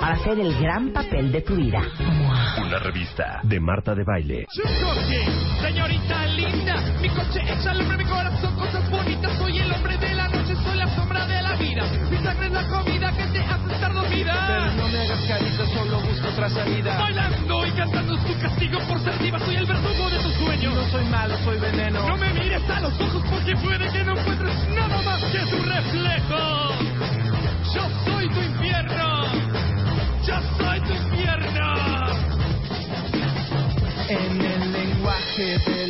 para hacer el gran papel de tu vida. Una revista de Marta de Baile. Señorita linda, mi coche echa al hombre, mi corazón, cosas bonitas. Soy el hombre de la noche, soy la sombra de la vida. Mi sangre es la comida que te hace estar dormida. Pero no me hagas carita, solo busco otra salida. Bailando y cantando es tu castigo por ser diva. Soy el verdugo de tus sueños. No soy malo, soy veneno. No me mires a los ojos porque puede que no encuentres nada más que tu reflejo. Yo soy tu infierno.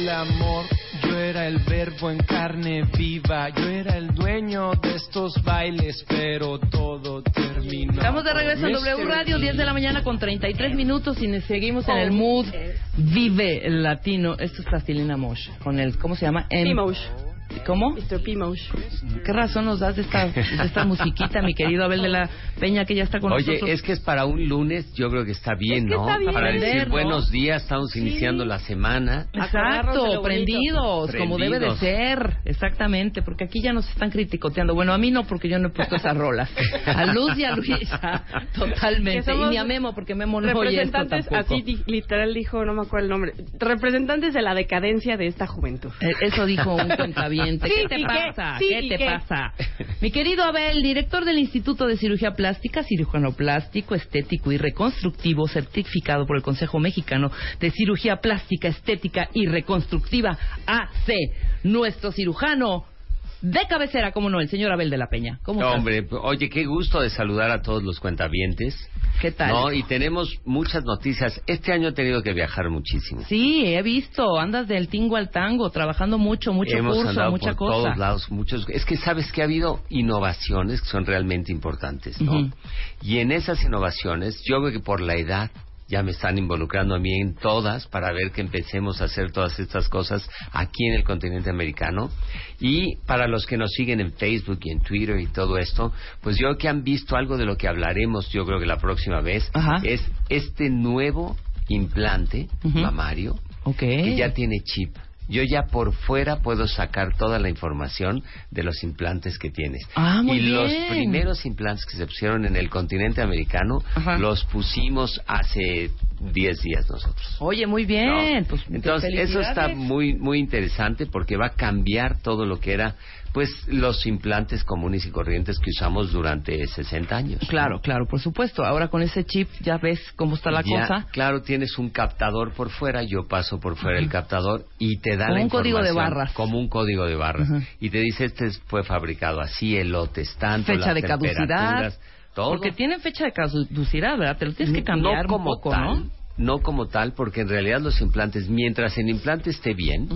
Del amor, yo era el verbo en carne viva. Yo era el dueño de estos bailes, pero todo terminó. Estamos de regreso en W Radio, 10 de la mañana con 33 minutos y seguimos en el mood Vive el Latino. Esto es Plastilina Mosh, con el, ¿cómo se llama? En- P-Mosh. ¿Cómo? Mr. ¿Qué razón nos das de esta, de esta musiquita, mi querido Abel de la Peña, que ya está con Oye, nosotros? es que es para un lunes, yo creo que está bien, Es que ¿no? está bien. Para decir buenos días, estamos iniciando la semana. Exacto, prendidos, como debe de ser, exactamente, porque aquí ya nos están criticoteando. Bueno, a mí no, porque yo no he puesto esas rolas. A Luz y a Luisa, totalmente. Y ni a Memo, porque Memo no oye esto representantes, tampoco. así di- literal dijo, no me acuerdo el nombre, representantes de la decadencia de esta juventud. Eh, Eso dijo un cuentaviente. ¿Qué te pasa? ¿Qué ¿y te pasa? Mi querido Abel, director del Instituto de Cirugía Plástica, cirujano plástico, estético y reconstructivo, certificado por el Consejo Mexicano de Cirugía Plástica, Estética y Reconstructiva, AC. Nuestro cirujano de cabecera, como no, el señor Abel de la Peña. ¿Cómo estás? Hombre, oye, qué gusto de saludar a todos los cuentavientes. ¿Qué tal? No, y tenemos muchas noticias. Este año he tenido que viajar muchísimo. Sí, he visto, andas del tingo al tango, trabajando mucho, mucho Hemos curso, andado mucha por cosa. todos lados, muchos. Es que sabes que ha habido innovaciones que son realmente importantes, ¿no? Ujú. Y en esas innovaciones, yo creo que por la edad ya me están involucrando a mí en todas para ver que empecemos a hacer todas estas cosas aquí en el continente americano. Y para los que nos siguen en Facebook y en Twitter y todo esto, pues yo creo que han visto algo de lo que hablaremos, yo creo que la próxima vez, Ajá. es este nuevo implante mamario que ya tiene chip. Yo ya por fuera puedo sacar toda la información de los implantes que tienes. Ah, muy y los primeros implantes que se pusieron en el continente americano Ajá. los pusimos hace 10 días nosotros. Oye, muy ¿no? bien. Pues, Entonces, eso está muy muy interesante porque va a cambiar todo lo que era pues los implantes comunes y corrientes que usamos durante 60 años. Claro, claro, por supuesto. Ahora con ese chip ya ves cómo está la Ya, cosa. Claro, tienes un captador por fuera, yo paso por fuera el captador y te da Como la un código de barras. Como un código de barras. Y te dice, este fue fabricado así, el lote es tanto, Fecha las de caducidad. todo. Porque tienen fecha de caducidad, ¿verdad? Te lo tienes que cambiar no como un poco, tal, ¿no? no como tal, porque en realidad los implantes, mientras el implante esté bien,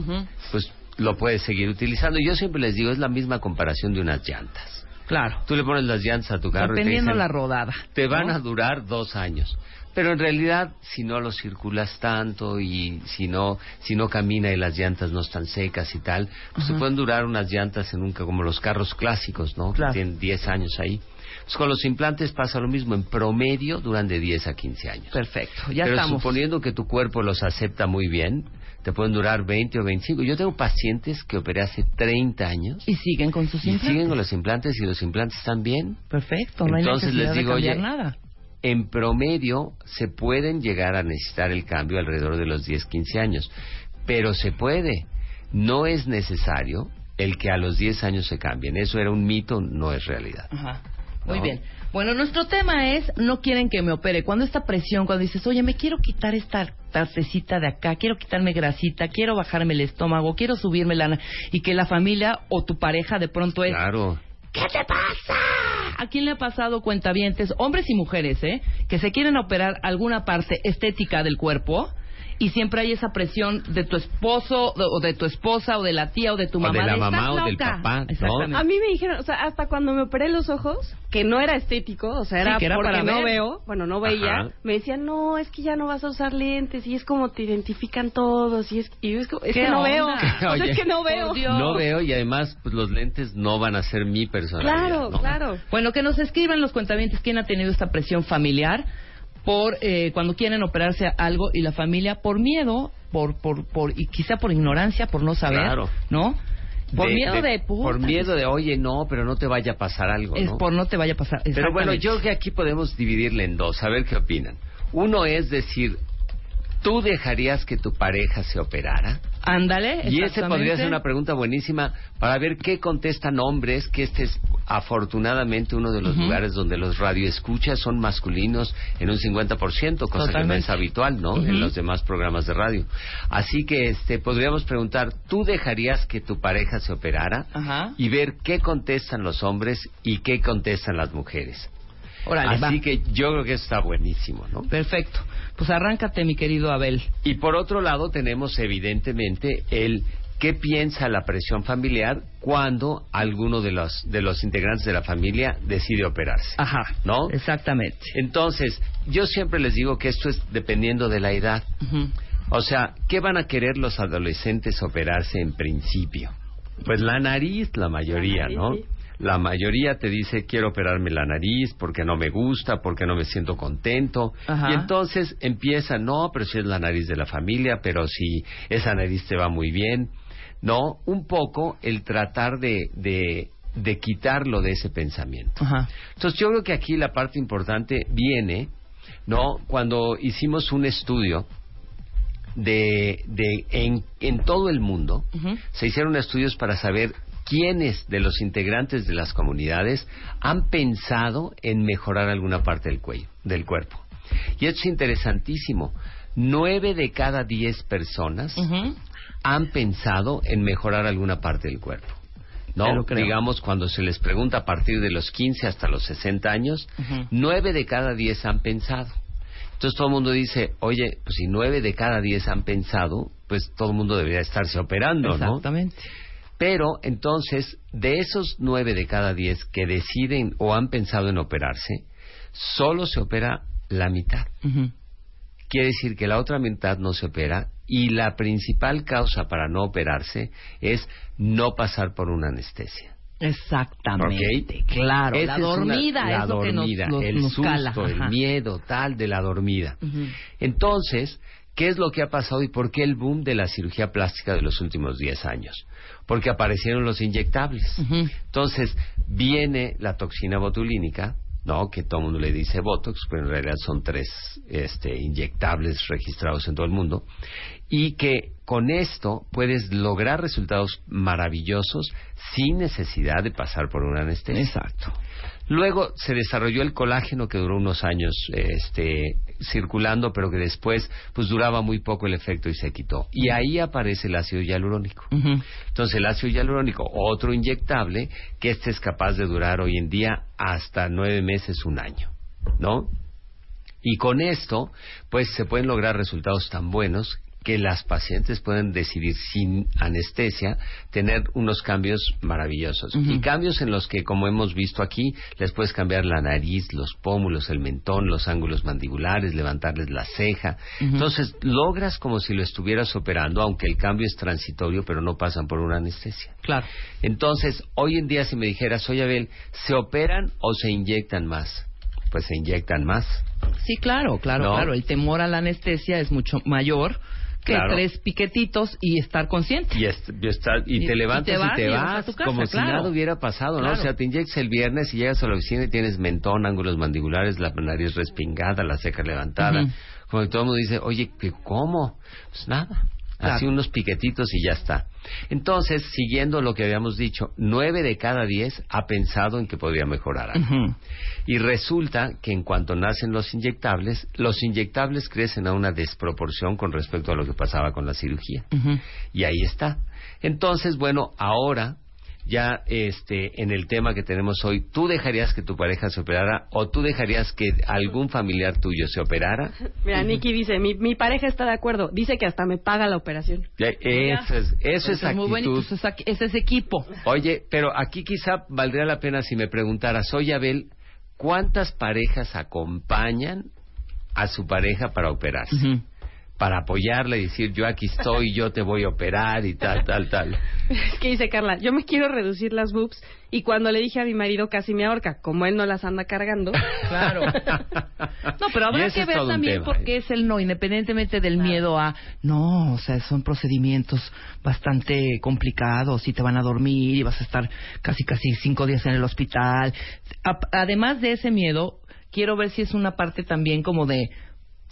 pues lo puedes seguir utilizando. Yo siempre les digo, es la misma comparación de unas llantas. Claro. Tú le pones las llantas a tu carro y te Dependiendo dicen, la rodada. te van ¿no? a durar dos años. Pero en realidad, si no lo circulas tanto y si no, si no camina y las llantas no están secas y tal, pues se pueden durar unas llantas en un, como los carros clásicos, ¿no? Claro. Que tienen 10 años ahí. Pues con los implantes pasa lo mismo. En promedio duran de 10 a 15 años. Perfecto, ya Pero estamos. suponiendo que tu cuerpo los acepta muy bien, te pueden durar 20 o 25. Yo tengo pacientes que operé hace 30 años Y siguen con sus y implantes. siguen con los implantes y los implantes están bien. Perfecto, no Entonces hay necesidad les digo, de cambiar oye, nada. en promedio se pueden llegar a necesitar el cambio alrededor de los 10, 15 años, pero se puede. No es necesario el que a los 10 años se cambien. Eso era un mito, no es realidad. Ajá. Muy bien. Bueno, nuestro tema es no quieren que me opere. Cuando esta presión, cuando dices, oye, me quiero quitar esta partecita de acá, quiero quitarme grasita, quiero bajarme el estómago, quiero subirme lana, y que la familia o tu pareja de pronto es, Claro. ¿qué te pasa? ¿A quién le ha pasado cuentavientes, hombres y mujeres, eh, que se quieren operar alguna parte estética del cuerpo? Y siempre hay esa presión de tu esposo o de tu esposa o de la tía o de tu O mamá. de la "Estás mamá o del loca". papá, ¿no? Exactamente. A mí me dijeron, o sea, hasta cuando me operé los ojos, que no era estético, o sea, Sí, era, que era porque para no ver. veo, bueno, no veía, Ajá. me decían, no, es que ya no vas a usar lentes, y es como te identifican todos, y es, y yo es, como, es ¿Qué que no onda? veo, o sea, es que no veo. No veo y además pues, los lentes no van a ser mi personalidad. Claro, ¿no? claro. Bueno, que nos escriban los cuentavientes quién ha tenido esta presión familiar por eh, cuando quieren operarse algo y la familia por miedo, por por por y quizá por ignorancia, por no saber, Claro. ¿no? Por miedo de, puta, Por miedo de, oye, no, pero no te vaya a pasar algo, es ¿no? por no te vaya a pasar. Pero bueno, yo creo que aquí podemos dividirle en dos, a ver qué opinan. Uno es decir, ¿tú dejarías que tu pareja se operara? Ándale, Y ese exactamente. podría ser una pregunta buenísima para ver qué contestan hombres, que este es afortunadamente uno de los lugares donde los radioescuchas son masculinos en un 50%, cosa que no es habitual, ¿no? En los demás programas de radio. Así que este podríamos preguntar, ¿tú dejarías que tu pareja se operara? Ajá. Y ver qué contestan los hombres y qué contestan las mujeres. Órale, Así va. que yo creo que eso está buenísimo, ¿no? Perfecto. Pues arráncate, mi querido Abel. Y por otro lado tenemos evidentemente el qué piensa la presión familiar cuando alguno de los de los integrantes de la familia decide operarse. Ajá. ¿No? Exactamente. Entonces, yo siempre les digo que esto es dependiendo de la edad. O sea, ¿qué van a querer los adolescentes operarse en principio? Pues la nariz, la mayoría, La nariz, ¿no? sí. La mayoría te dice quiero operarme la nariz porque no me gusta, porque no me siento contento. Ajá. Y entonces empieza, no, pero si es la nariz de la familia, pero si esa nariz te va muy bien. No, un poco el tratar de, de, de quitarlo de ese pensamiento. Ajá. Entonces yo creo que aquí la parte importante viene, ¿no? Cuando hicimos un estudio de, de en, en todo el mundo, se hicieron estudios para saber quiénes de los integrantes de las comunidades han pensado en mejorar alguna parte del cuello, del cuerpo. Y esto es interesantísimo. Nueve de cada diez personas han pensado en mejorar alguna parte del cuerpo. ¿No? Digamos, cuando se les pregunta a partir de los 15 hasta los 60 años, nueve de cada diez han pensado. Entonces todo el mundo dice, oye, pues si nueve de cada diez han pensado, pues todo el mundo debería estarse operando, ¿no? Exactamente. Pero entonces, de esos nueve de cada diez que deciden o han pensado en operarse, solo se opera la mitad. Ujú. Quiere decir que la otra mitad no se opera y la principal causa para no operarse es no pasar por una anestesia. Exactamente. Claro. Esa la es una- dormida la es lo que nos, dormida, el nos susto, cala. el miedo tal de la dormida. Entonces, ¿qué es lo que ha pasado y por qué el boom de la cirugía plástica de los últimos 10 años? Porque aparecieron los inyectables. Entonces, viene la toxina botulínica, ¿no? Que todo el mundo le dice Botox, pero en realidad son tres este, inyectables registrados en todo el mundo. Y que con esto puedes lograr resultados maravillosos sin necesidad de pasar por una anestesia. Exacto. Luego se desarrolló el colágeno que duró unos años este, circulando, pero que después pues duraba muy poco el efecto y se quitó. Y ahí aparece el ácido hialurónico. Entonces el ácido hialurónico, otro inyectable, que este es capaz de durar hoy en día hasta nueve meses, un año, ¿no? Y con esto, pues se pueden lograr resultados tan buenos que las pacientes pueden decidir sin anestesia tener unos cambios maravillosos. Y cambios en los que, como hemos visto aquí, les puedes cambiar la nariz, los pómulos, el mentón, los ángulos mandibulares, levantarles la ceja. Entonces, logras como si lo estuvieras operando, aunque el cambio es transitorio, pero no pasan por una anestesia. Claro. Entonces, hoy en día si me dijeras, oye Abel, ¿se operan o se inyectan más? Pues se inyectan más. Sí, claro, claro, ¿No? claro. El temor a la anestesia es mucho mayor que Claro. tres piquetitos y estar consciente. Y, est- y está- y Y- te levantas y te vas te y vas vas, a tu casa, como si nada hubiera pasado, ¿no? O sea, te inyectas el viernes y llegas a la oficina y tienes mentón, ángulos mandibulares, la nariz respingada, la ceja levantada. Como que todo el mundo dice, oye, ¿qué- ¿cómo? Pues nada. Así Claro. unos piquetitos y ya está. Entonces, siguiendo lo que habíamos dicho, nueve de cada diez ha pensado en que podría mejorar algo. Y resulta que en cuanto nacen los inyectables, los inyectables crecen a una desproporción con respecto a lo que pasaba con la cirugía. Y ahí está. Entonces, bueno, ahora ya este en el tema que tenemos hoy, ¿tú dejarías que tu pareja se operara o tú dejarías que algún familiar tuyo se operara? Mira, Nicky dice, mi, mi pareja está de acuerdo. Dice que hasta me paga la operación. Ya, Eso es, eso es muy bonito, actitud. eso es, ac- ese es equipo. Oye, pero aquí quizá valdría la pena si me preguntaras, oye Abel, ¿cuántas parejas acompañan a su pareja para operarse? Ujú. Para apoyarla y decir, yo aquí estoy, yo te voy a operar y tal, tal, tal. Es que dice Carla, yo me quiero reducir las boobs y cuando le dije a mi marido casi me ahorca, como él no las anda cargando. Claro. No, pero habrá que ver también tema, por qué ¿eh? es el no, independientemente del miedo a, no, o sea, son procedimientos bastante complicados y te van a dormir y vas a estar casi, casi cinco días en el hospital. A- además de ese miedo, quiero ver si es una parte también como de,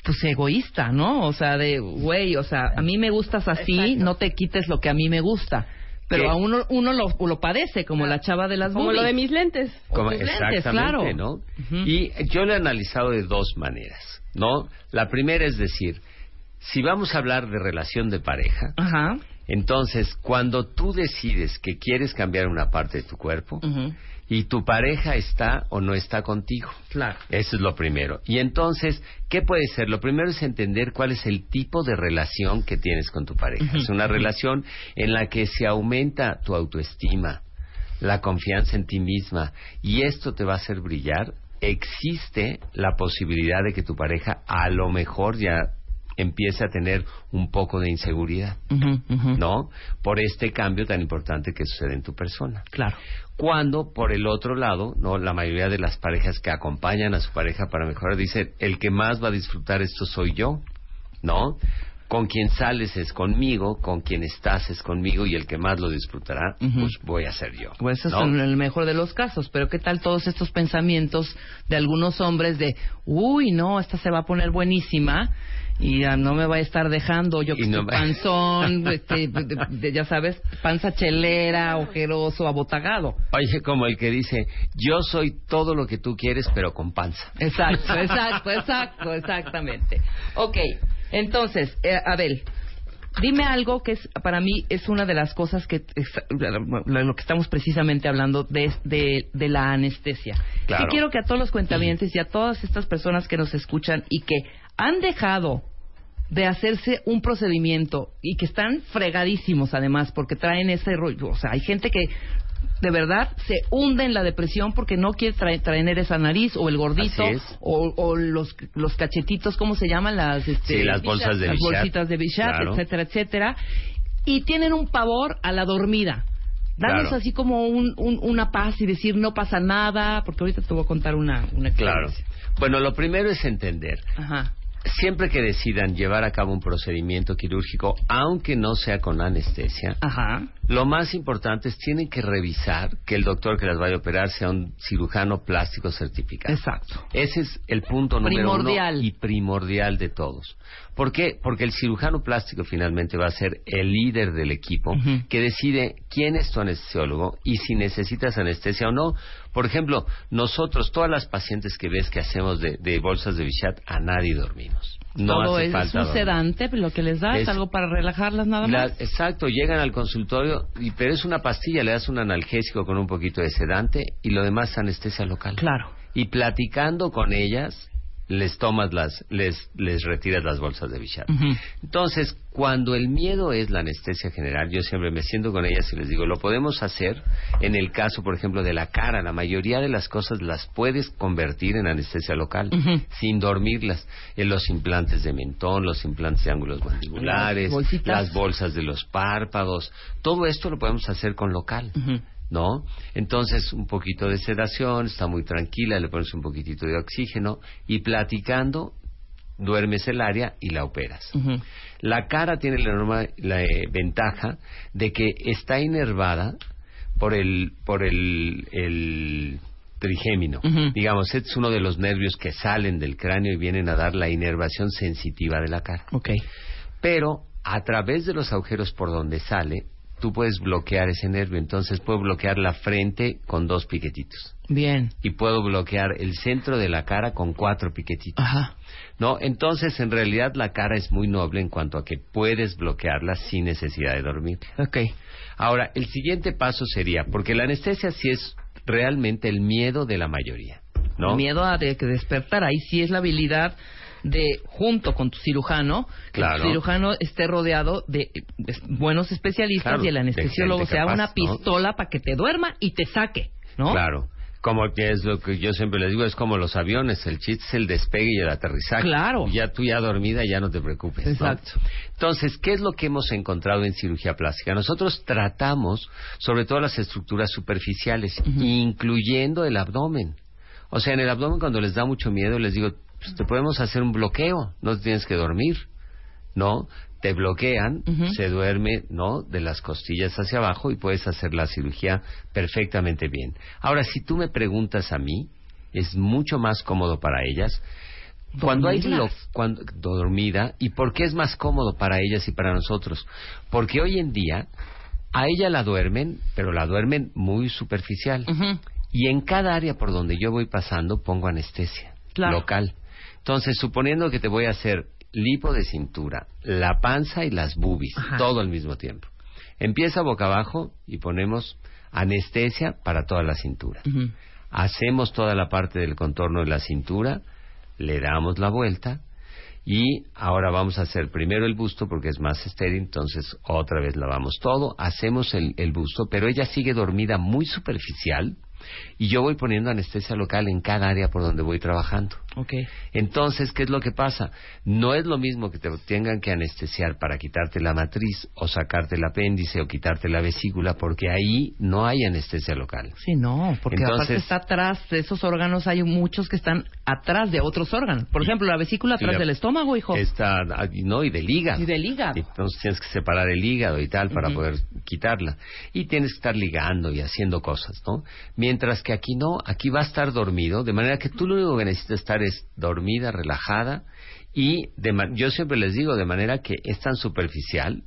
pues egoísta, ¿no? O sea, de, güey, o sea, a mí me gustas así, no te quites lo que a mí me gusta. Pero ¿Qué? a uno, uno lo, lo padece, como la chava de las Como lo de mis lentes. Como- tus lentes, exactamente, claro. ¿no? Y yo lo he analizado de dos maneras, ¿no? La primera es decir, si vamos a hablar de relación de pareja, Ajá. Entonces cuando tú decides que quieres cambiar una parte de tu cuerpo y tu pareja está o no está contigo. Claro. Eso es lo primero. Y entonces, ¿qué puede ser? Lo primero es entender cuál es el tipo de relación que tienes con tu pareja. Es una relación en la que se aumenta tu autoestima, la confianza en ti misma, y esto te va a hacer brillar. Existe la posibilidad de que tu pareja a lo mejor ya empiece a tener un poco de inseguridad. ¿no? Por este cambio tan importante que sucede en tu persona Claro. cuando por el otro lado, no, la mayoría de las parejas que acompañan a su pareja para mejorar dicen, el que más va a disfrutar esto soy yo, ¿no? Con quien sales es conmigo, con quien estás es conmigo y el que más lo disfrutará, pues voy a ser yo. Pues eso ¿no? es en el mejor de los casos, pero ¿qué tal todos estos pensamientos de algunos hombres de, uy, no, esta se va a poner buenísima y ya no me va a estar dejando, yo que no estoy panzón, este, de- de- ya sabes, panza chelera, ojeroso, abotagado. Oye, como el que dice, yo soy todo lo que tú quieres, pero con panza. Exacto, exacto, exacto, exactamente. Ok, entonces, eh, Abel, dime algo que es para mí es una de las cosas que es, lo que estamos precisamente hablando de, de, de la anestesia. Claro. Sí quiero que a todos los cuentavientes y a todas estas personas que nos escuchan y que han dejado de hacerse un procedimiento y que están fregadísimos además porque traen ese rollo, o sea, hay gente que de verdad se hunde en la depresión porque no quiere traer, traer esa nariz o el gordito o, o los, los cachetitos, ¿cómo se llaman? Las, este, Sí, las bolsas de las Bichat. bolsitas de Bichat, Claro. etcétera, etcétera. Y tienen un pavor a la dormida. Danos Claro. así como un, un- una paz y decir no pasa nada, porque ahorita te voy a contar una, una Claro. Bueno, lo primero es entender. Ajá. Siempre que decidan llevar a cabo un procedimiento quirúrgico, aunque no sea con anestesia, Ajá. Lo más importante es tienen que revisar que el doctor que las vaya a operar sea un cirujano plástico certificado. Exacto. Ese es el punto número Primordial. uno y primordial de todos. ¿Por qué? Porque el cirujano plástico finalmente va a ser el líder del equipo que decide quién es tu anestesiólogo y si necesitas anestesia o no. Por ejemplo, nosotros, todas las pacientes que ves que hacemos de, de bolsas de Bichat, a nadie dormimos. No Todo hace es, falta un dormir. sedante, lo que les da es, Es- algo para relajarlas nada La- más. exacto, llegan al consultorio, y, pero es una pastilla, le das un analgésico con un poquito de sedante y lo demás es anestesia local. Claro. Y platicando con ellas, les tomas las, les, les retiras las bolsas de Bichat. Ujú. Entonces, cuando el miedo es la anestesia general, yo siempre me siento con ellas y les digo, lo podemos hacer en el caso, por ejemplo, de la cara. La mayoría de las cosas las puedes convertir en anestesia local, sin dormirlas. En los implantes de mentón, los implantes de ángulos mandibulares, Las bolsas de los párpados. Todo esto lo podemos hacer con local. ¿No? Entonces, un poquito de sedación, está muy tranquila, le pones un poquitito de oxígeno y platicando, duermes el área y la operas. La cara tiene la, enorme- la, eh, ventaja de que está inervada por el, por el, el trigémino. Digamos, es uno de los nervios que salen del cráneo y vienen a dar la inervación sensitiva de la cara. Ok. Pero a través de los agujeros por donde sale, tú puedes bloquear ese nervio. Entonces puedo bloquear la frente con dos piquetitos. Bien. Y puedo bloquear el centro de la cara con cuatro piquetitos. Ajá. ¿No? Entonces, en realidad, la cara es muy noble en cuanto a que puedes bloquearla sin necesidad de dormir. Ok. Ahora, el siguiente paso sería, porque la anestesia sí es realmente el miedo de la mayoría, ¿no? Miedo a de que despertar. Ahí sí es la habilidad de, junto con tu cirujano, que tu cirujano esté rodeado de eh, buenos especialistas Claro, y el anestesiólogo sea capaz, una ¿no? pistola para que te duerma y te saque, ¿no? Claro. Como que es lo que yo siempre les digo, es como los aviones, el chiste es el despegue y el aterrizaje. Claro. Ya tú ya dormida, ya no te preocupes. ¿no? Exacto. Entonces, ¿qué es lo que hemos encontrado en cirugía plástica? Nosotros tratamos sobre todo las estructuras superficiales, incluyendo el abdomen. O sea, en el abdomen cuando les da mucho miedo les digo, pues, te podemos hacer un bloqueo, no tienes que dormir, ¿no? Te bloquean, se duerme, ¿no? De las costillas hacia abajo y puedes hacer la cirugía perfectamente bien. Ahora, si tú me preguntas a mí, es mucho más cómodo para ellas. Cuando hay Dormirlas. lo- cuando, dormida, ¿y por qué es más cómodo para ellas y para nosotros? Porque hoy en día a ella la duermen, pero la duermen muy superficial. Y en cada área por donde yo voy pasando pongo anestesia Claro. local. Entonces, suponiendo que te voy a hacer lipo de cintura, la panza y las Ajá. todo al mismo tiempo. Empieza boca abajo y ponemos anestesia para toda la cintura. Hacemos toda la parte del contorno de la cintura, le damos la vuelta y ahora vamos a hacer primero el busto porque es más estéril, entonces otra vez lavamos todo, hacemos el, el busto, pero ella sigue dormida muy superficial y yo voy poniendo anestesia local en cada área por donde voy trabajando. Ok. Entonces, ¿qué es lo que pasa? No es lo mismo que te tengan que anestesiar para quitarte la matriz o sacarte el apéndice o quitarte la vesícula, porque ahí no hay anestesia local. Sí, no, porque Entonces- aparte está atrás de esos órganos, hay muchos que están atrás de otros órganos. Por ejemplo, la vesícula atrás la- del estómago, hijo. Está, ah, no, y del hígado. Y del hígado. Entonces tienes que separar el hígado y tal para poder quitarla. Y tienes que estar ligando y haciendo cosas, ¿no? Mientras que aquí no, aquí va a estar dormido, de manera que tú lo único que necesitas estar es dormida, relajada y de yo siempre les digo, de manera que es tan superficial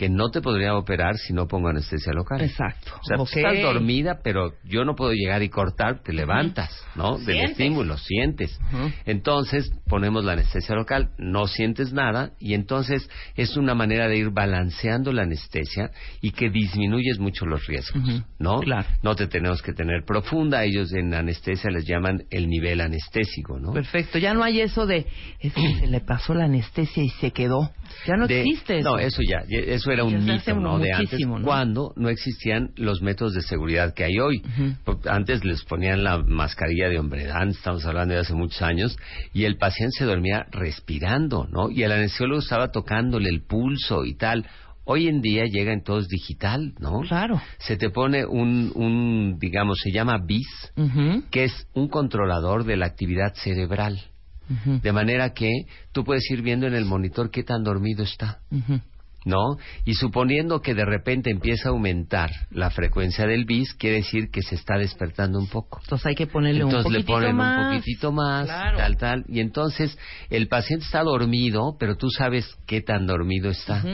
que no te podría operar si no pongo anestesia local. Exacto. O sea, tú Ok. estás dormida, pero yo no puedo llegar y cortar, te levantas, ¿no? Del Sientes. estímulo, sientes. Entonces ponemos la anestesia local, no sientes nada y entonces es una manera de ir balanceando la anestesia y que disminuyes mucho los riesgos. ¿no? Claro. No te tenemos que tener profunda, ellos en anestesia les llaman el nivel anestésico, ¿no? Perfecto, ya no hay eso de es que se le pasó la anestesia y se quedó. Ya no De- existe eso. No, eso ya, eso era un mito, ¿no? De antes, cuando no existían los métodos de seguridad que hay hoy. Antes les ponían la mascarilla de hombredán, estamos hablando de hace muchos años, y el paciente se dormía respirando, ¿no? Y el anestesiólogo estaba tocándole el pulso y tal. Hoy en día llega en todo es digital, ¿no? Claro. Se te pone un, un, digamos, se llama BIS, que es un controlador de la actividad cerebral. De manera que tú puedes ir viendo en el monitor qué tan dormido está. ¿no? Y suponiendo que de repente empieza a aumentar la frecuencia del bis, quiere decir que se está despertando un poco. Entonces hay que ponerle Entonces un le poquitito ponen más. un poquitito más, Claro. tal, tal, y entonces el paciente está dormido, pero tú sabes qué tan dormido está.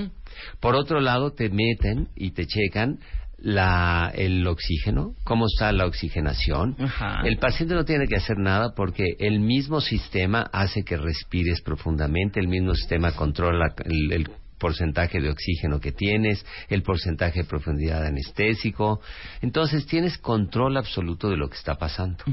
Por otro lado, te meten y te checan la, el oxígeno, cómo está la oxigenación. Ajá. El paciente no tiene que hacer nada porque el mismo sistema hace que respires profundamente, el mismo sistema controla el, el porcentaje de oxígeno que tienes, el porcentaje de profundidad anestésico. Entonces tienes control absoluto de lo que está pasando.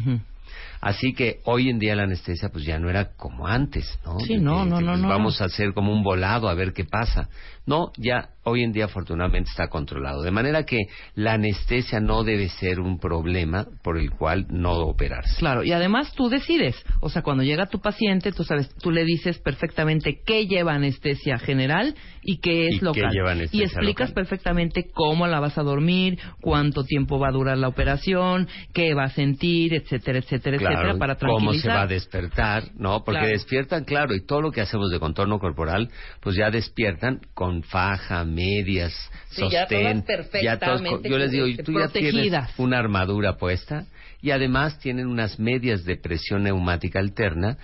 Así que hoy en día la anestesia pues ya no era como antes, ¿no? Sí, De no, que- no, que, no, pues, no, Vamos no. a hacer como un volado a ver qué pasa. No, ya hoy en día afortunadamente está controlado. De manera que la anestesia no debe ser un problema por el cual no operarse. Claro, y además tú decides, o sea, cuando llega tu paciente, tú sabes, tú le dices perfectamente qué lleva anestesia general y qué es Y qué local. lleva anestesia y explicas local. perfectamente cómo la vas a dormir, cuánto tiempo va a durar la operación, qué va a sentir, etcétera, etcétera, Claro, etcétera, para cómo se tranquilizar. va a despertar, ¿no? Porque Claro. despiertan, claro, y todo lo que hacemos de contorno corporal, pues ya despiertan con faja, medias, Sí, ya sostén, todas ya todos yo les digo, tú ya tienes una armadura puesta y además tienen unas medias de presión neumática alterna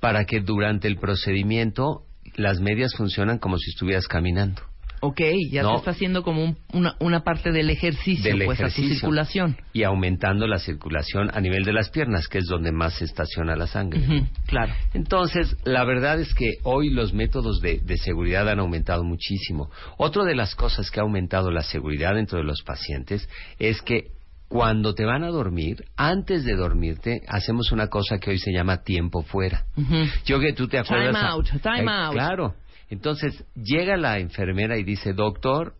para que durante el procedimiento las medias funcionan como si estuvieras caminando. Ok, ya No. te está haciendo como un- una, una parte del ejercicio, del pues a tu ejercicio circulación. y aumentando la circulación a nivel de las piernas, que es donde más se estaciona la sangre. Claro. Entonces, la verdad es que hoy los métodos de, de seguridad han aumentado muchísimo. Otra de las cosas que ha aumentado la seguridad dentro de los pacientes es que cuando te van a dormir, antes de dormirte, hacemos una cosa que hoy se llama tiempo fuera. Yo que tú te acuerdas. Time out, time out. Claro. Entonces, llega la enfermera y dice, doctor,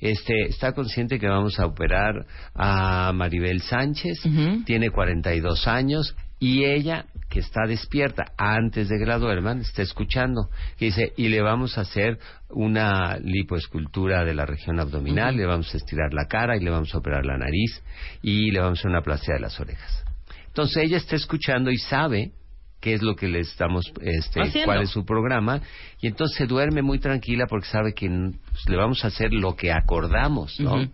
este, está consciente que vamos a operar a Maribel Sánchez, Ujú. tiene 42 años y ella, que está despierta antes de que la duerman, está escuchando, que dice, y le vamos a hacer una lipoescultura de la región abdominal, le vamos a estirar la cara y le vamos a operar la nariz y le vamos a hacer una plastia de las orejas. Entonces ella está escuchando y sabe qué es lo que le estamos, este, Haciendo. cuál es su programa, y entonces se duerme muy tranquila porque sabe que pues, le vamos a hacer lo que acordamos, ¿no?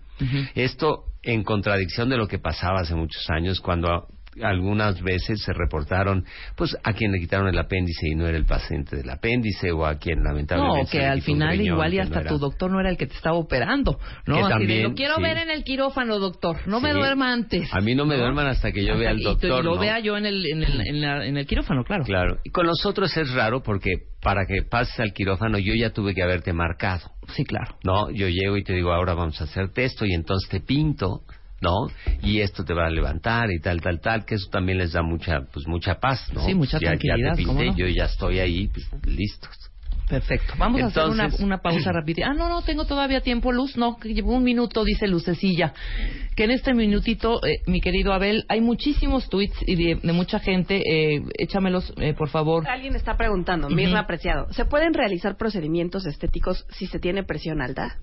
Esto en contradicción de lo que pasaba hace muchos años cuando algunas veces se reportaron pues a quien le quitaron el apéndice y no era el paciente del apéndice o a quien lamentablemente No, se que al final riñón, igual y hasta no era. tu doctor no era el que te estaba operando, ¿no? Que Así de, lo quiero sí. ver en el quirófano, doctor. No me Sí. duerma antes. A mí no me duerman hasta que yo Hasta vea al doctor, Y lo ¿no? vea yo en el, en el, en la- en el quirófano, claro. Claro. Y con nosotros es raro porque para que pases al quirófano yo ya tuve que haberte marcado. Sí, claro. No, yo llego y te digo, ahora vamos a hacerte esto y entonces te pinto, ¿no? Y esto te va a levantar y tal, tal, tal, que eso también les da mucha, pues mucha paz, ¿no? Sí, mucha ya, tranquilidad, Ya te ¿cómo pinté, no? yo ya estoy ahí, pues listos. Perfecto. Vamos a hacer una, una pausa rápida. Ah, no, no, tengo todavía tiempo, Luz. No, que llevo un minuto, dice Lucecilla. Que en este minutito, eh, mi querido Abel, hay muchísimos tweets y de, de mucha gente. Eh, échamelos, eh, por favor. Alguien está preguntando. Mirna Apreciado, ¿se pueden realizar procedimientos estéticos si se tiene presión alta?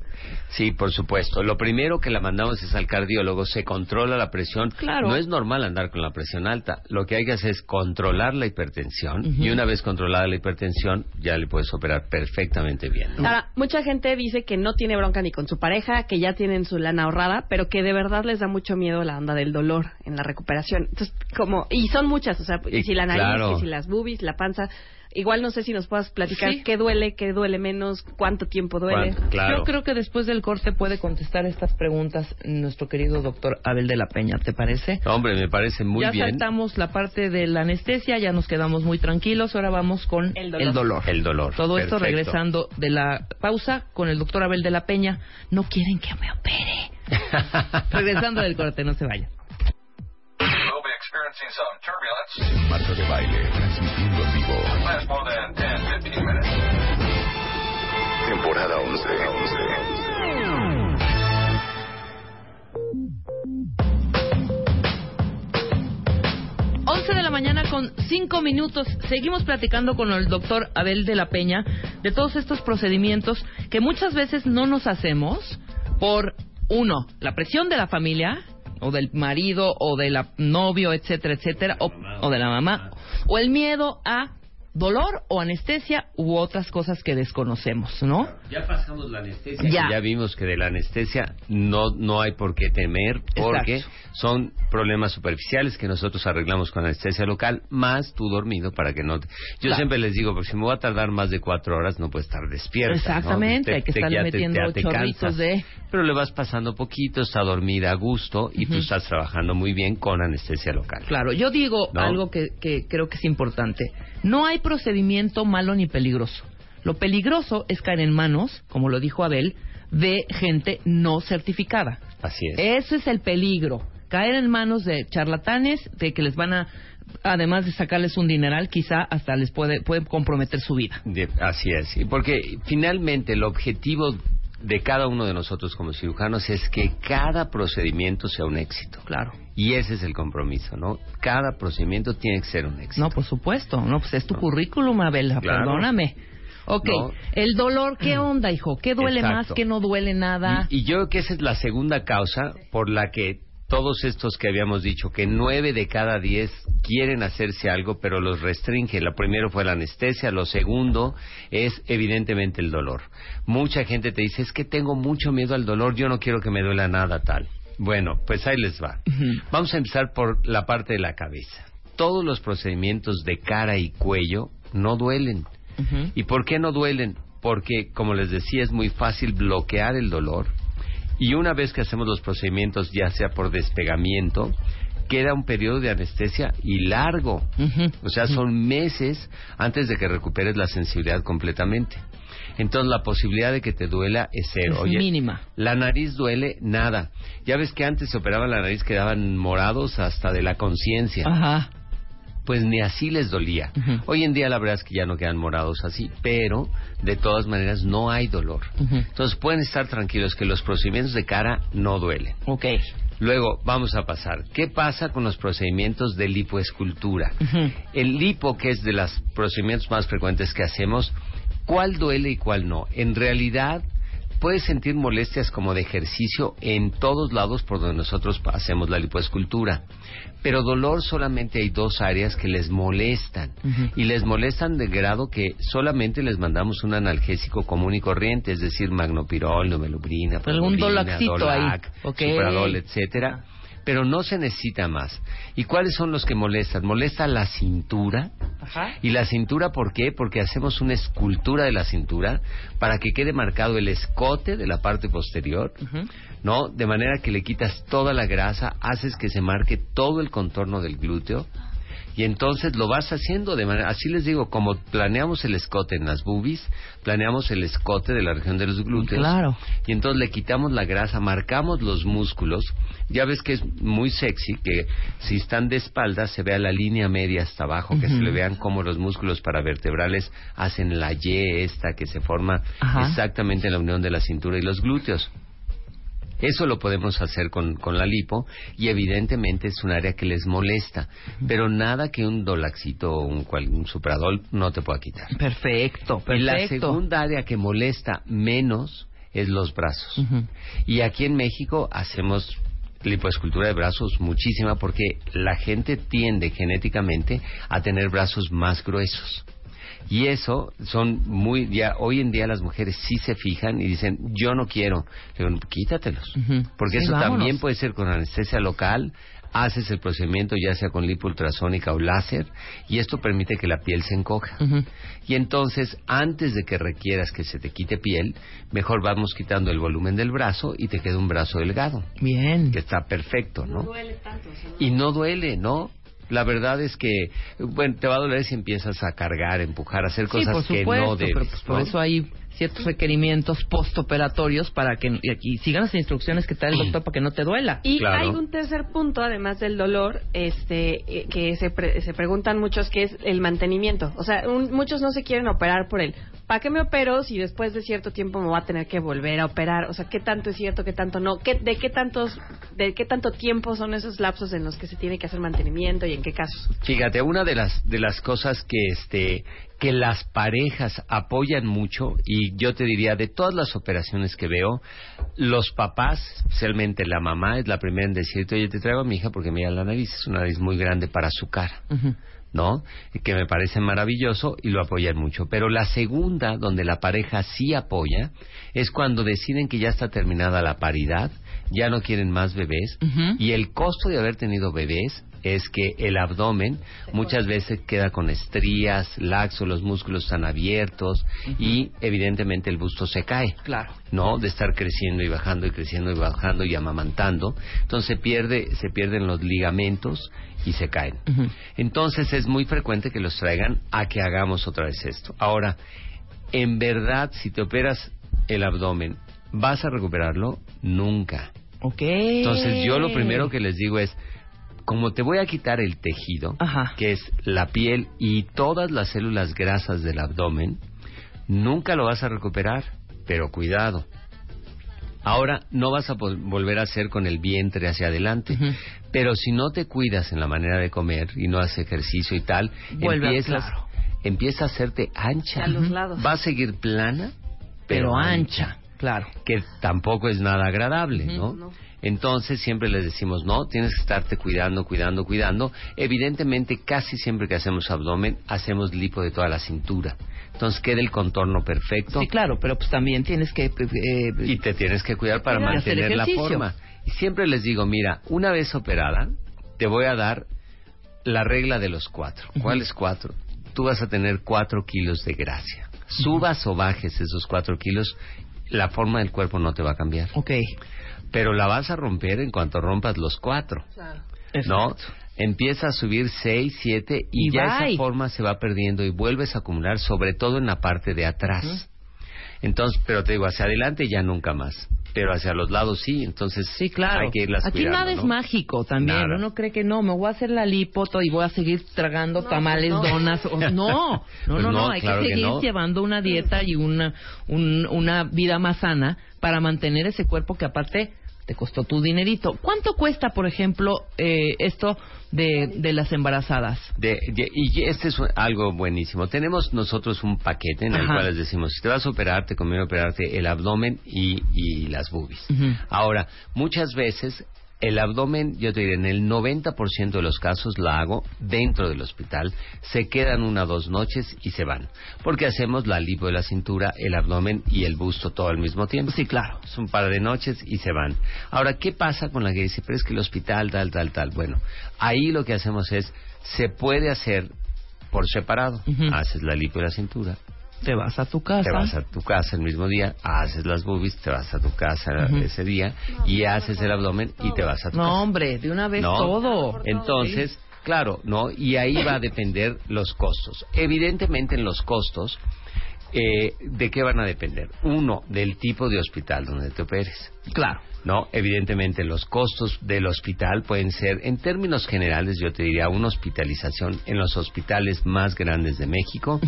Sí, por supuesto. Lo primero que la mandamos es al cardiólogo, se controla la presión. Claro. No es normal andar con la presión alta. Lo que hay que hacer es controlar la hipertensión y una vez controlada la hipertensión ya le puedes operar perfectamente bien. ¿no? Ahora, mucha gente dice que no tiene bronca ni con su pareja, que ya tienen su lana ahorrada, pero que de verdad les da mucho miedo la onda del dolor en la recuperación. Entonces, como, y son muchas, o sea, Y si la nariz, claro. que si las boobies, la panza. Igual no sé si nos puedas platicar Sí. qué duele, qué duele menos, cuánto tiempo duele. Claro. Yo creo que después del corte puede contestar estas preguntas nuestro querido doctor Abel de la Peña, ¿te parece? Hombre, me parece muy ya bien. saltamos la parte de la anestesia, ya nos quedamos muy tranquilos, ahora vamos con El dolor. El dolor. Todo esto regresando de la pausa con el doctor Abel de la Peña. No quieren que me opere. regresando del corte, no se vayan. Marta de baile, transmitiendo en vivo. Last more than 10, 15 minutes. Temporada 11. 11 de la mañana con 5 minutos. Seguimos platicando con el doctor Abel de la Peña de todos estos procedimientos que muchas veces no nos hacemos por, uno, la presión de la familia o del marido o del novio, etcétera, etcétera, o, o de la mamá, o el miedo a dolor o anestesia u otras cosas que desconocemos, ¿no? Ya pasamos la anestesia. Ya. Ya. vimos que de la anestesia no, no hay por qué temer porque Exacto. son problemas superficiales que nosotros arreglamos con anestesia local, más tú dormido para que no... te- Yo Claro. siempre les digo, porque si me voy a tardar más de cuatro horas no puedo estar despierta. ¿no? Exactamente, Te- hay que te- metiendo te chorritos cansas. de- Pero le vas pasando poquito, está dormida a gusto y tú Ujú. estás trabajando muy bien con anestesia local. Claro, yo digo ¿No? algo que, que creo que es importante. No hay procedimiento malo ni peligroso. Lo peligroso es caer en manos, como lo dijo Abel, de gente no certificada. Así es. Ese es el peligro. Caer en manos de charlatanes, de que les van a, además de sacarles un dineral, quizá hasta les puede, puede comprometer su vida. Así es. Y porque finalmente el objetivo de cada uno de nosotros como cirujanos es que cada procedimiento sea un éxito. Claro. Y ese es el compromiso, ¿no? Cada procedimiento tiene que ser un éxito. No, por supuesto. No, pues es tu currículum, Abel. Claro. Perdóname. Ok, No. el dolor, ¿qué onda, hijo? ¿Qué duele Exacto. más? ¿Qué no duele nada? Y, y yo creo que esa es la segunda causa por la que todos estos que habíamos dicho, que nueve de cada diez quieren hacerse algo, pero los restringe. Lo primero fue la anestesia, lo segundo es evidentemente el dolor. Mucha gente te dice, es que tengo mucho miedo al dolor, yo no quiero que me duela nada tal. Bueno, pues ahí les va. Vamos a empezar por la parte de la cabeza. Todos los procedimientos de cara y cuello no duelen. ¿Y por qué no duelen? Porque, como les decía, es muy fácil bloquear el dolor. Y una vez que hacemos los procedimientos, ya sea por despegamiento, queda un periodo de anestesia y largo. O sea, son meses antes de que recuperes la sensibilidad completamente. Entonces, la posibilidad de que te duela es cero. Es Oye, mínima. La nariz duele nada. Ya ves que antes se operaban la nariz, quedaban morados hasta de la conciencia. Ajá. Pues ni así les dolía. Hoy en día la verdad es que ya no quedan morados así, pero de todas maneras no hay dolor. Entonces pueden estar tranquilos que los procedimientos de cara no duelen. Ok. Luego vamos a pasar. ¿Qué pasa con los procedimientos de lipoescultura? El lipo, que es de los procedimientos más frecuentes que hacemos, ¿cuál duele y cuál no? En realidad, puedes sentir molestias como de ejercicio en todos lados por donde nosotros hacemos la lipoescultura. Pero dolor solamente hay dos áreas que les molestan. Y les molestan de grado que solamente les mandamos un analgésico común y corriente, es decir, magnopirol, nomelubrina, Algún dolaxito ahí. Dolac, Ok. Supradol, etcétera. Pero no se necesita más. ¿Y cuáles son los que molestan? Molesta la cintura. Ajá. ¿Y la cintura por qué? Porque hacemos una escultura de la cintura para que quede marcado el escote de la parte posterior. ¿no? De manera que le quitas toda la grasa, haces que se marque todo el contorno del glúteo y entonces lo vas haciendo de manera, así les digo, como planeamos el escote en las boobies, planeamos el escote de la región de los glúteos. Claro. Y entonces le quitamos la grasa, marcamos los músculos. Ya ves que es muy sexy que si están de espaldas se vea la línea media hasta abajo, que se le vean cómo los músculos paravertebrales hacen la Y esta que se forma Ajá. exactamente en la unión de la cintura y los glúteos. Eso lo podemos hacer con, con la lipo y evidentemente es un área que les molesta, pero nada que un dolaxito o un, un supradol no te pueda quitar. Perfecto, perfecto. Y la segunda área que molesta menos es los brazos. Y aquí en México hacemos lipoescultura de brazos muchísima porque la gente tiende genéticamente a tener brazos más gruesos. Y eso son muy ya hoy en día las mujeres sí se fijan y dicen, "Yo no quiero." Le digo, "Quítatelos." Porque Sí, eso vámonos. también puede ser con anestesia local, haces el procedimiento ya sea con lipo ultrasónica o láser y esto permite que la piel se encoja. Y entonces, antes de que requieras que se te quite piel, mejor vamos quitando el volumen del brazo y te queda un brazo delgado, Bien. que está perfecto, ¿no? duele tanto. o sea, no- Y no duele, ¿no? La verdad es que, bueno, te va a doler si empiezas a cargar, empujar, hacer Sí, cosas por que no debes. pero pues por ¿no? eso hay ciertos requerimientos postoperatorios para que y, y sigan las instrucciones que te da el doctor para que no te duela. Y Claro. hay un tercer punto, además del dolor, este, eh, que se, pre- se preguntan muchos, que es el mantenimiento. O sea, un- muchos no se quieren operar por él. ¿Para qué me opero si después de cierto tiempo me voy a tener que volver a operar? O sea, ¿qué tanto es cierto, qué tanto no? ¿Qué, ¿De qué tantos, de qué tanto tiempo son esos lapsos en los que se tiene que hacer mantenimiento y en qué casos? Fíjate, una de las de las cosas que este que las parejas apoyan mucho y yo te diría de todas las operaciones que veo, los papás, especialmente la mamá es la primera en decirte, "Oye, te traigo a mi hija porque mira la nariz, es una nariz muy grande para su cara." Ujú. ¿No? Que me parece maravilloso y lo apoyan mucho. Pero la segunda, donde la pareja sí apoya, es cuando deciden que ya está terminada la paridad, ya no quieren más bebés y el costo de haber tenido bebés es que el abdomen muchas veces queda con estrías, laxo, los músculos están abiertos y evidentemente el busto se cae. Claro. ¿no? De estar creciendo y bajando y creciendo y bajando y amamantando. Entonces se pierde, se pierden los ligamentos y se caen. Entonces es muy frecuente que los traigan a que hagamos otra vez esto. Ahora, en verdad, si te operas el abdomen, ¿vas a recuperarlo? Nunca. Ok. Entonces yo lo primero que les digo es, como te voy a quitar el tejido, Ajá. que es la piel y todas las células grasas del abdomen, nunca lo vas a recuperar, pero cuidado. Ahora no vas a volver a hacer con el vientre hacia adelante, pero si no te cuidas en la manera de comer y no haces ejercicio y tal, Vuelve a- empiezas, claro. empieza a hacerte ancha. A los lados. Va a seguir plana, pero ancha. Claro. que tampoco es nada agradable. ¿no? No. Entonces siempre les decimos, no, tienes que estarte cuidando, cuidando, cuidando. Evidentemente, casi siempre que hacemos abdomen, hacemos lipo de toda la cintura. Entonces queda el contorno perfecto Sí, claro, pero pues también tienes que... eh, y te tienes que cuidar para Cuidar. Mantener la forma. Y siempre les digo, mira, una vez operada, te voy a dar la regla de los cuatro. ¿Cuáles cuatro? tú vas a tener cuatro kilos de gracia. Subas o bajes esos cuatro kilos, la forma del cuerpo no te va a cambiar. Ok. Pero la vas a romper en cuanto rompas los cuatro. ¿No? Empieza a subir seis, siete y, Y ya bye. esa forma se va perdiendo y vuelves a acumular, sobre todo en la parte de atrás. Entonces, pero te digo, hacia adelante ya nunca más. Pero hacia los lados sí, entonces Sí, claro. hay que irlas Aquí cuidando, nada es ¿no? mágico también. Nada. Uno cree que no, me voy a hacer la lipoto y voy a seguir tragando No, tamales, no. donas. o- No, no, Pues no, no, Hay claro que que seguir no. llevando una dieta y una, un- una vida más sana para mantener ese cuerpo que aparte te costó tu dinerito. ¿Cuánto cuesta, por ejemplo, eh, esto de, de las embarazadas? De- de- y este es algo buenísimo. Tenemos nosotros un paquete en el Ajá. cual les decimos, si te vas a operar, te conviene operarte el abdomen y, y las boobies. Ahora, muchas veces el abdomen, yo te diré, en el 90% de los casos la hago dentro del hospital, se quedan una o dos noches y se van. Porque hacemos la lipo de la cintura, el abdomen y el busto todo al mismo tiempo. Sí, claro. Es un par de noches y se van. Ahora, ¿qué pasa con la que dice, pero es que el hospital, tal, tal, tal? Bueno, ahí lo que hacemos es, se puede hacer por separado. Haces la lipo de la cintura, Te vas a tu casa. te vas a tu casa el mismo día, haces las boobies, te vas a tu casa ese día y haces el abdomen y te vas a tu No, casa. hombre, de una vez ¿No? todo. Entonces, claro, ¿no? Y ahí va a depender los costos. Evidentemente en los costos, eh, ¿de qué van a depender? Uno, del tipo de hospital donde te operes. Claro. ¿no? Evidentemente los costos del hospital pueden ser, en términos generales, yo te diría, una hospitalización en los hospitales más grandes de México.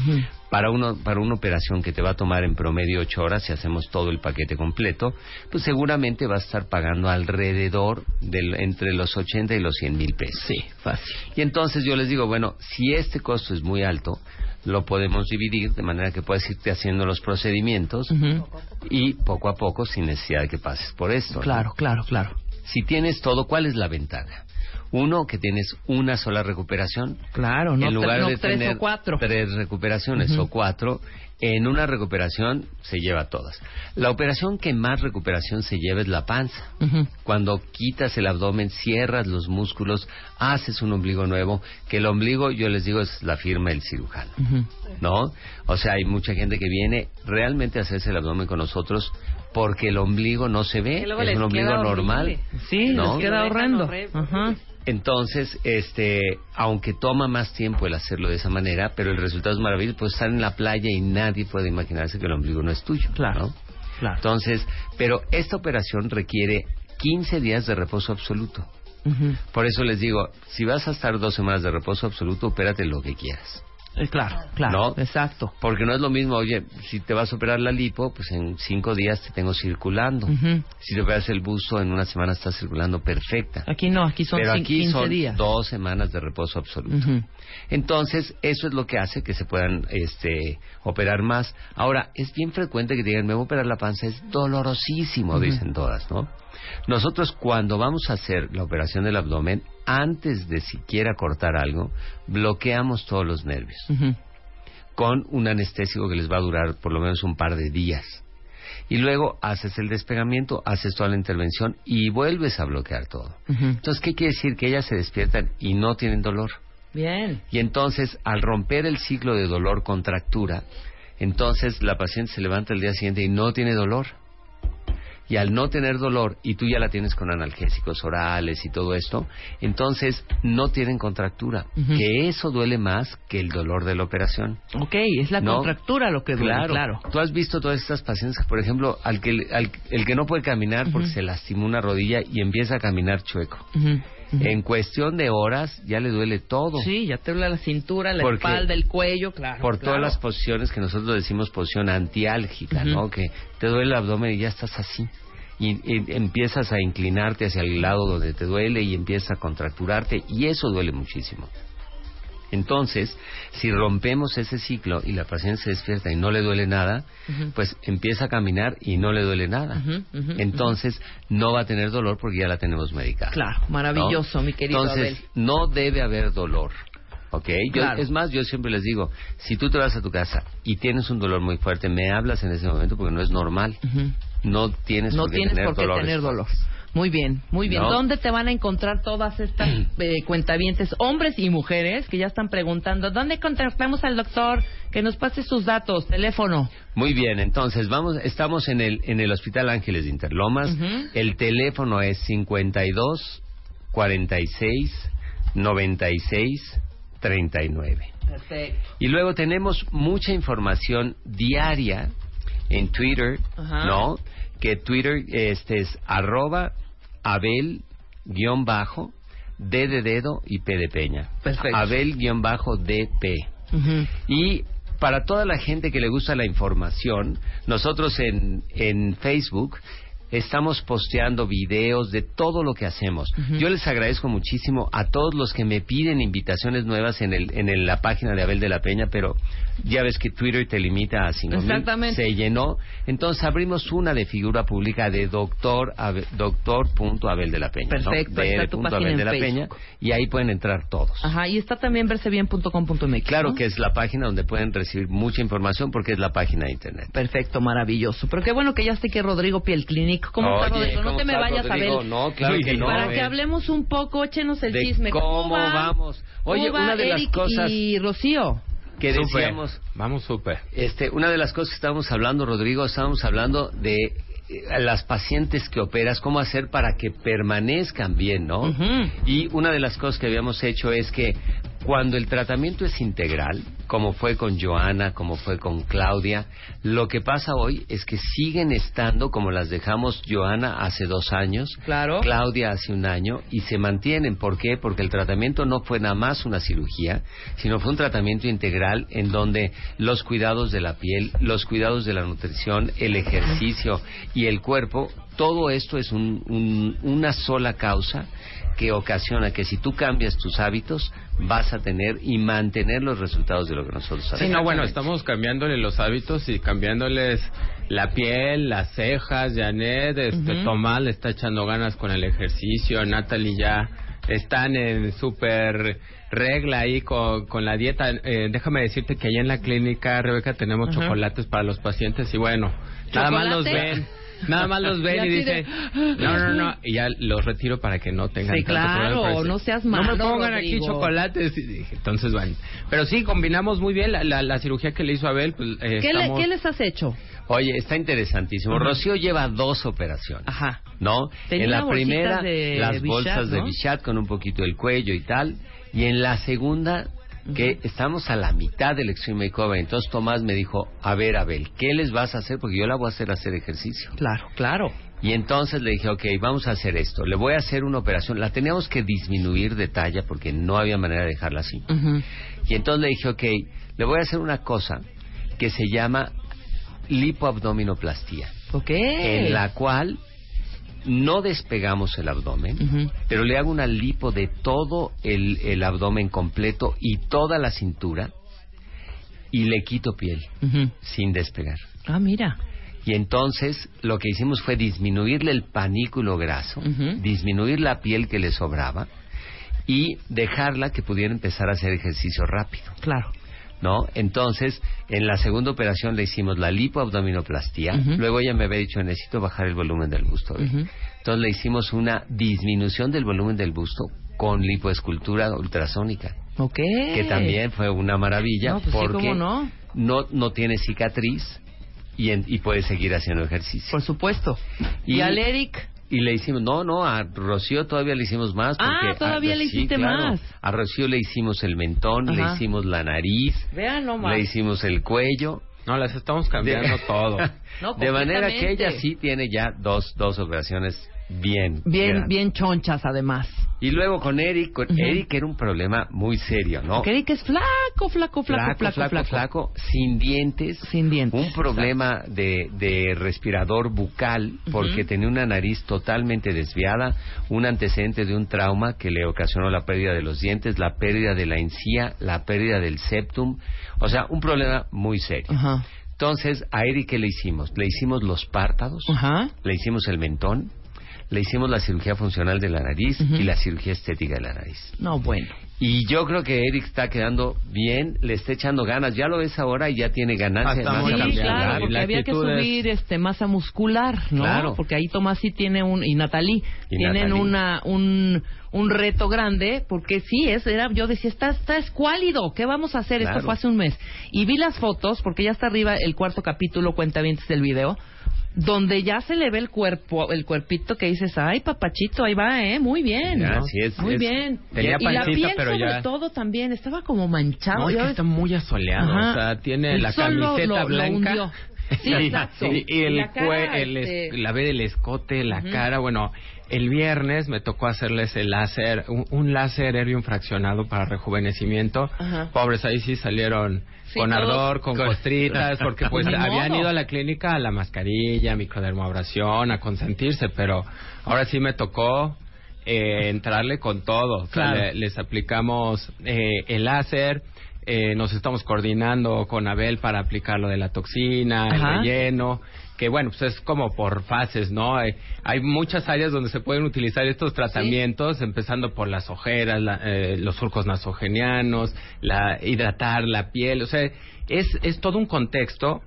Para, uno, para una operación que te va a tomar en promedio ocho horas, si hacemos todo el paquete completo, pues seguramente vas a estar pagando alrededor del, entre los 80 y los 100 mil pesos. Sí, fácil. Y entonces yo les digo, bueno, si este costo es muy alto, lo podemos dividir de manera que puedas irte haciendo los procedimientos y poco a poco sin necesidad de que pases por esto. ¿no? Claro, claro, claro. Si tienes todo, ¿cuál es la ventaja? Uno, que tienes una sola recuperación. Claro, no, en lugar no de tres tener o cuatro. tres recuperaciones o cuatro, en una recuperación se lleva todas. La operación que más recuperación se lleva es la panza. Cuando quitas el abdomen, cierras los músculos, haces un ombligo nuevo, que el ombligo, yo les digo, es la firma del cirujano. ¿no? O sea, hay mucha gente que viene realmente a hacerse el abdomen con nosotros porque el ombligo no se ve, es un ombligo normal. horrible. Sí, ¿no? les queda horrendo. Ajá. Entonces, este, aunque toma más tiempo el hacerlo de esa manera, pero el resultado es maravilloso, pues estar en la playa y nadie puede imaginarse que el ombligo no es tuyo, Claro. ¿no? Claro. Entonces, pero esta operación requiere 15 días de reposo absoluto. Por eso les digo, si vas a estar dos semanas de reposo absoluto, opérate lo que quieras. Eh, claro, claro. ¿No? Exacto. Porque no es lo mismo, oye, si te vas a operar la lipo, pues en cinco días te tengo circulando. Si te operas el busto, en una semana estás circulando perfecta. Aquí no, aquí son Pero cin- aquí 15 son días. dos semanas de reposo absoluto. Entonces, eso es lo que hace que se puedan este, operar más. Ahora, es bien frecuente que digan, me voy a operar la panza, es dolorosísimo, dicen todas, ¿no? Nosotros cuando vamos a hacer la operación del abdomen, antes de siquiera cortar algo, bloqueamos todos los nervios Con un anestésico que les va a durar por lo menos un par de días. Y luego haces el despegamiento, haces toda la intervención y vuelves a bloquear todo. Entonces, ¿qué quiere decir? Que ellas se despiertan y no tienen dolor. Bien. Y entonces, al romper el ciclo de dolor-contractura, entonces la paciente se levanta el día siguiente y no tiene dolor. Y al no tener dolor, y tú ya la tienes con analgésicos orales y todo esto, entonces no tienen contractura. Que eso duele más que el dolor de la operación. Ok, es la No. contractura lo que duele, Claro. claro. Tú has visto todas estas pacientes que, por ejemplo, al que, al- el que no puede caminar porque se lastimó una rodilla y empieza a caminar chueco. En cuestión de horas ya le duele todo. Sí, ya te duele la cintura, la Porque- espalda, el cuello, claro. por todas las posiciones que nosotros decimos posición antiálgica. ¿no? Que te duele el abdomen y ya estás así. Y, y empiezas a inclinarte hacia el lado donde te duele y empiezas a contracturarte y eso duele muchísimo. Entonces, si rompemos ese ciclo y la paciente se despierta y no le duele nada, pues empieza a caminar y no le duele nada. Entonces, no va a tener dolor porque ya la tenemos medicada. Claro, maravilloso, ¿no? mi querido Entonces, Abel. no debe haber dolor. ¿Ok? Yo- Claro. es más, yo siempre les digo, si tú te vas a tu casa y tienes un dolor muy fuerte, me hablas en ese momento porque no es normal. No tienes No por qué tienes tener por qué dolores tener dolor. Muy bien, muy bien. ¿No? ¿Dónde te van a encontrar todas estas eh, cuentavientes, hombres y mujeres, que ya están preguntando, ¿dónde contactamos al doctor? Que nos pase sus datos, teléfono. Muy bien, entonces vamos, estamos en el en el Hospital Ángeles de Interlomas. El teléfono es 52 46 96 39. Perfecto. Y luego tenemos mucha información diaria en Twitter. ¿no? Que Twitter este es arroba abel guion bajo D de dedo y P de peña. Perfecto. Abel guion bajo DP. Ujú. Y para toda la gente que le gusta la información, nosotros en, en Facebook estamos posteando videos de todo lo que hacemos. Yo les agradezco muchísimo a todos los que me piden invitaciones nuevas en, el, en el- la página de Abel de la Peña, pero ya ves que Twitter te limita a 5 Exactamente. Se llenó. Entonces abrimos una de figura pública de doctor, Abe- doctor.abel de la Peña. ¿no? Perfecto, ahí está tu página Abel en de la Peña. Y ahí pueden entrar todos. Ajá, y está también versebien.com.mx. Claro ¿no? que es la página donde pueden recibir mucha información porque es la página de internet. Perfecto, maravilloso. Pero qué bueno que ya esté aquí Rodrigo Piel Clinic. ¿Cómo está Rodrigo? No ¿cómo te me vayas Rodrigo? a ver. No, claro que no. Para eh. que hablemos un poco, échenos el de chisme. cómo va? vamos. Oye, ¿Cómo va una de las cosas y Rocío. Que decíamos, Vamos súper. este, una de las cosas que estábamos hablando, Rodrigo, estábamos hablando de eh, las pacientes que operas, cómo hacer para que permanezcan bien, ¿no? Y una de las cosas que habíamos hecho es que cuando el tratamiento es integral, como fue con Joana, como fue con Claudia, lo que pasa hoy es que siguen estando como las dejamos Joana hace dos años, Claro. Claudia hace un año, y se mantienen. ¿Por qué? Porque el tratamiento no fue nada más una cirugía, sino fue un tratamiento integral en donde los cuidados de la piel, los cuidados de la nutrición, el ejercicio y el cuerpo, todo esto es un- un- una sola causa que ocasiona que si tú cambias tus hábitos vas a tener y mantener los resultados de lo que nosotros Sí, hacemos. no, bueno, estamos cambiándole los hábitos y cambiándoles la piel, las cejas. Janet, este, Ujú. Tomás le está echando ganas con el ejercicio. Natalie ya están en súper regla ahí con, con la dieta. Eh, déjame decirte que allá en la clínica, Rebeca, tenemos chocolates para los pacientes y bueno, nada más los ven. Nada más los Y ven y, dicen, de- no, no, no, y ya los retiro para que no tengan Sí, tanto claro, problema, no dice, seas No malo, me pongan aquí Rodrigo". chocolates. Y dije, entonces, bueno. Pero sí, combinamos muy bien la, la, la cirugía que le hizo Abel. Pues, eh, ¿Qué, le- estamos- qué les has hecho? Oye, está interesantísimo. Ajá. Rocío lleva dos operaciones. Ajá. ¿no? Tenía en la primera, de las Bichat, bolsas de ¿no? Bichat con un poquito del cuello y tal. Y en la segunda, que estamos a la mitad del Extreme Makeover. Entonces Tomás me dijo, a ver, Abel, ¿qué les vas a hacer? Porque yo la voy a hacer hacer ejercicio. Claro, claro. Y entonces le dije, ok, vamos a hacer esto. Le voy a hacer una operación. La teníamos que disminuir de talla porque no había manera de dejarla así. Y entonces le dije, ok, le voy a hacer una cosa que se llama lipoabdominoplastia Ok. en la cual no despegamos el abdomen, pero le hago una lipo de todo el, el abdomen completo y toda la cintura y le quito piel sin despegar. Ah, mira. Y entonces lo que hicimos fue disminuirle el panículo graso, disminuir la piel que le sobraba y dejarla que pudiera empezar a hacer ejercicio rápido. Claro. ¿No? Entonces, en la segunda operación le hicimos la lipoabdominoplastía. Luego ella me había dicho, necesito bajar el volumen del busto. Abel". Ujú. Entonces le hicimos una disminución del volumen del busto con lipoescultura ultrasónica, Ok. que también fue una maravilla No, pues porque ¿cómo no? no, no tiene cicatriz y, en- y puede seguir haciendo ejercicio. Por supuesto. ¿Y, Y- al Eric? Y le hicimos, no, no, a Rocío todavía le hicimos más. Ah, Porque todavía a- le sí, hiciste claro. más. A Rocío le hicimos el mentón, le hicimos la nariz, Vean nomás. le hicimos el cuello. No, las estamos cambiando todo. No, de manera que ella sí tiene ya dos, dos operaciones bien. Bien, grandes. bien chonchas, además. Y luego con Eric, con. Eric era un problema muy serio, ¿no? Porque Eric es flaco, flaco, flaco, flaco, flaco. flaco, sin dientes, Sin dientes. un problema de, de respirador bucal porque tenía una nariz totalmente desviada, un antecedente de un trauma que le ocasionó la pérdida de los dientes, la pérdida de la encía, la pérdida del septum, o sea, un problema muy serio. Ajá. Entonces, a Eric, ¿qué le hicimos? Le hicimos los párpados, Ajá. le hicimos el mentón, le hicimos la cirugía funcional de la nariz y la cirugía estética de la nariz. No, bueno. Y yo creo que Eric está quedando bien, le está echando ganas. Ya lo ves ahora y ya tiene muy Sí, claro, porque la había que es- subir este masa muscular, ¿no? Claro. Porque ahí Tomás sí tiene un y Natalí Y tienen Natalie. una un un reto grande porque sí es era yo decía está está escuálido, ¿qué vamos a hacer? Claro. Esto fue hace un mes y vi las fotos porque ya está arriba el cuarto capítulo cuenta del video donde ya se le ve el cuerpo, el cuerpito que dices, ay papachito, ahí va, eh, muy bien, Ya, ¿no? sí es- muy es- bien. tenía y la pancita, piel pero sobre ya- todo también estaba como manchado. No, es que está muy asoleado. Ajá. O sea, tiene El la sol lo- camiseta lo- lo blanca. hundió. Sí, exacto. Y, y el la cara, el es- este- la ve del escote, la cara. Bueno, el viernes me tocó hacerles el láser, un, un láser aéreo fraccionado para rejuvenecimiento. Ajá. Pobres, ahí sí salieron Sí, con todos- ardor, con Con- costritas, porque pues habían modo. ido a la clínica a la mascarilla, microdermabrasión, a consentirse, pero ahora sí me tocó eh, entrarle con todo. O sea, Claro. le- les aplicamos eh, el láser, eh, nos estamos coordinando con Abel para aplicar lo de la toxina, Ajá. el relleno, que bueno, pues es como por fases, ¿no? Hay, hay muchas áreas donde se pueden utilizar estos tratamientos, empezando por las ojeras, la- eh, los surcos nasogenianos, la, hidratar la piel, o sea, es, es todo un contexto.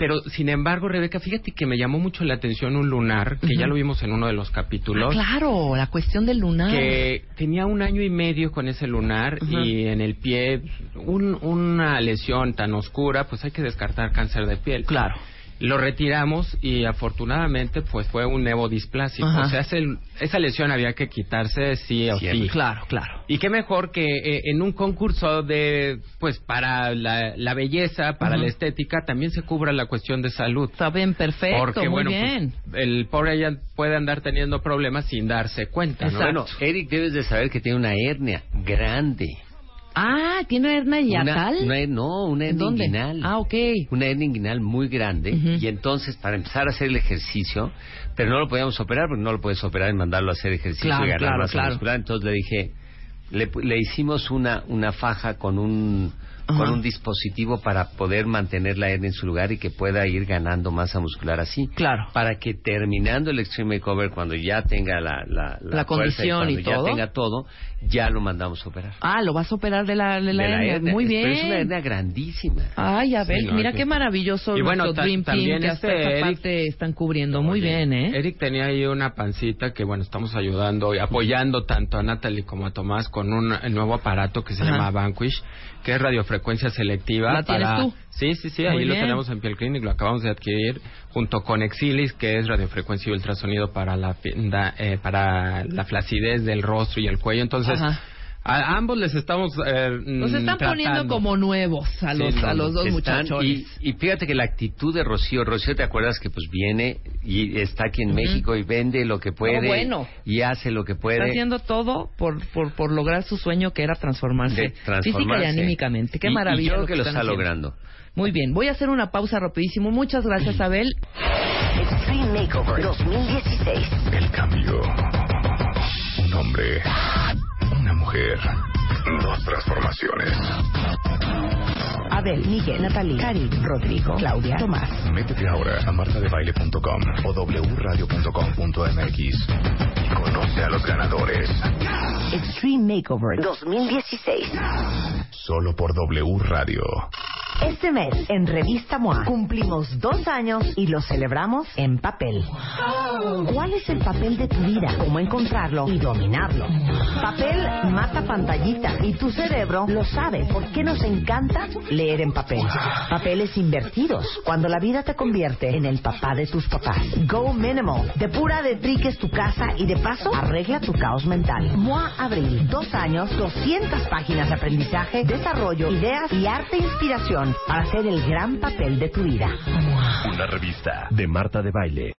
Pero, sin embargo, Rebeca, fíjate que me llamó mucho la atención un lunar, que ya Ujú. lo vimos en uno de los capítulos Ah, claro, la cuestión del lunar. que tenía un año y medio con ese lunar Ajá. y en el pie un- una lesión tan oscura, pues hay que descartar cáncer de piel. Claro. Lo retiramos y afortunadamente pues fue un nevodisplasico. Ajá. O sea, ese- esa lesión había que quitarse sí o Siempre. sí. Claro, claro. Y qué mejor que eh, en un concurso de, pues para la, la belleza, para la estética, también se cubra la cuestión de salud. Está bien, perfecto, Porque, muy bueno, pues, bien. el pobre ya puede andar teniendo problemas sin darse cuenta, ¿no? Bueno, Eric, debes de saber que tiene una hernia grande. Ah, ¿tiene hernia hiatal? Una, una- no, una hernia ¿Dónde? inguinal. Ah, ok. Una hernia inguinal muy grande. Y entonces, para empezar a hacer el ejercicio, pero no lo podíamos operar porque no lo puedes operar y mandarlo a hacer ejercicio Claro, y ganar claro, masa claro. muscular. Entonces le dije, le, le hicimos una, una faja con un con un dispositivo para poder mantener la hernia en su lugar y que pueda ir ganando masa muscular así. Claro. Para que terminando el Extreme Makeover, cuando ya tenga la, la, La fuerza condición cuando y ya todo. tenga todo, ya lo mandamos a operar. Ah, lo vas a operar de la, de la De la hernia. hernia. Muy bien. Pero es una hernia grandísima. Ay, a ver, Sí, no, mira qué maravilloso Y bueno, Dream Team también que hasta este esa Eric- parte están cubriendo. Muy Oye, bien, ¿eh? Eric tenía ahí una pancita que, bueno, estamos ayudando y apoyando tanto a Natalie como a Tomás con un nuevo aparato que se Ajá. llama Vanquish, que es radiofrecuencia selectiva. ¿La tienes para... tú? Sí, sí, sí, Muy ahí lo tenemos en Piel Clinic, lo acabamos de adquirir junto con Exilis, que es radiofrecuencia y ultrasonido para la, eh, para la flacidez del rostro y el cuello. Entonces, Ajá. A ambos les estamos eh, Los están tratando. poniendo como nuevos a Sí, los, no, a los dos muchachones. y, y fíjate que la actitud de Rocío, Rocío, ¿te acuerdas que pues viene y está aquí en Ujú. México y vende lo que puede bueno. y hace lo que Está puede? haciendo todo por, por, por lograr su sueño que era transformarse, transformarse. física y anímicamente. Qué Y- y yo creo lo que lo están está haciendo. logrando. Muy bien, voy a hacer una pausa rapidísimo. Muchas gracias, Abel. Extreme Makeover 2016. El cambio. Un hombre. Mujer. Dos transformaciones. Abel, Miguel, Natalie, Cari, Rodrigo, Claudia, Tomás. Métete ahora a martadebaile.com o wradio.com.mx y conoce a los ganadores. Extreme Makeover 2016. Solo por W Radio. Este mes, en Revista MOA, cumplimos dos años y lo celebramos en papel. ¿Cuál es el papel de tu vida? ¿Cómo encontrarlo y dominarlo? Papel mata pantallita y tu cerebro lo sabe. ¿Por qué nos encanta leer en papel? Papeles invertidos, cuando la vida te convierte en el papá de tus papás. Go Minimal, depura de triques tu casa y de paso arregla tu caos mental. MOA Abril, dos años, 200 páginas de aprendizaje, desarrollo, ideas y arte e inspiración para hacer el gran papel de tu vida. Una revista de Marta de Baile.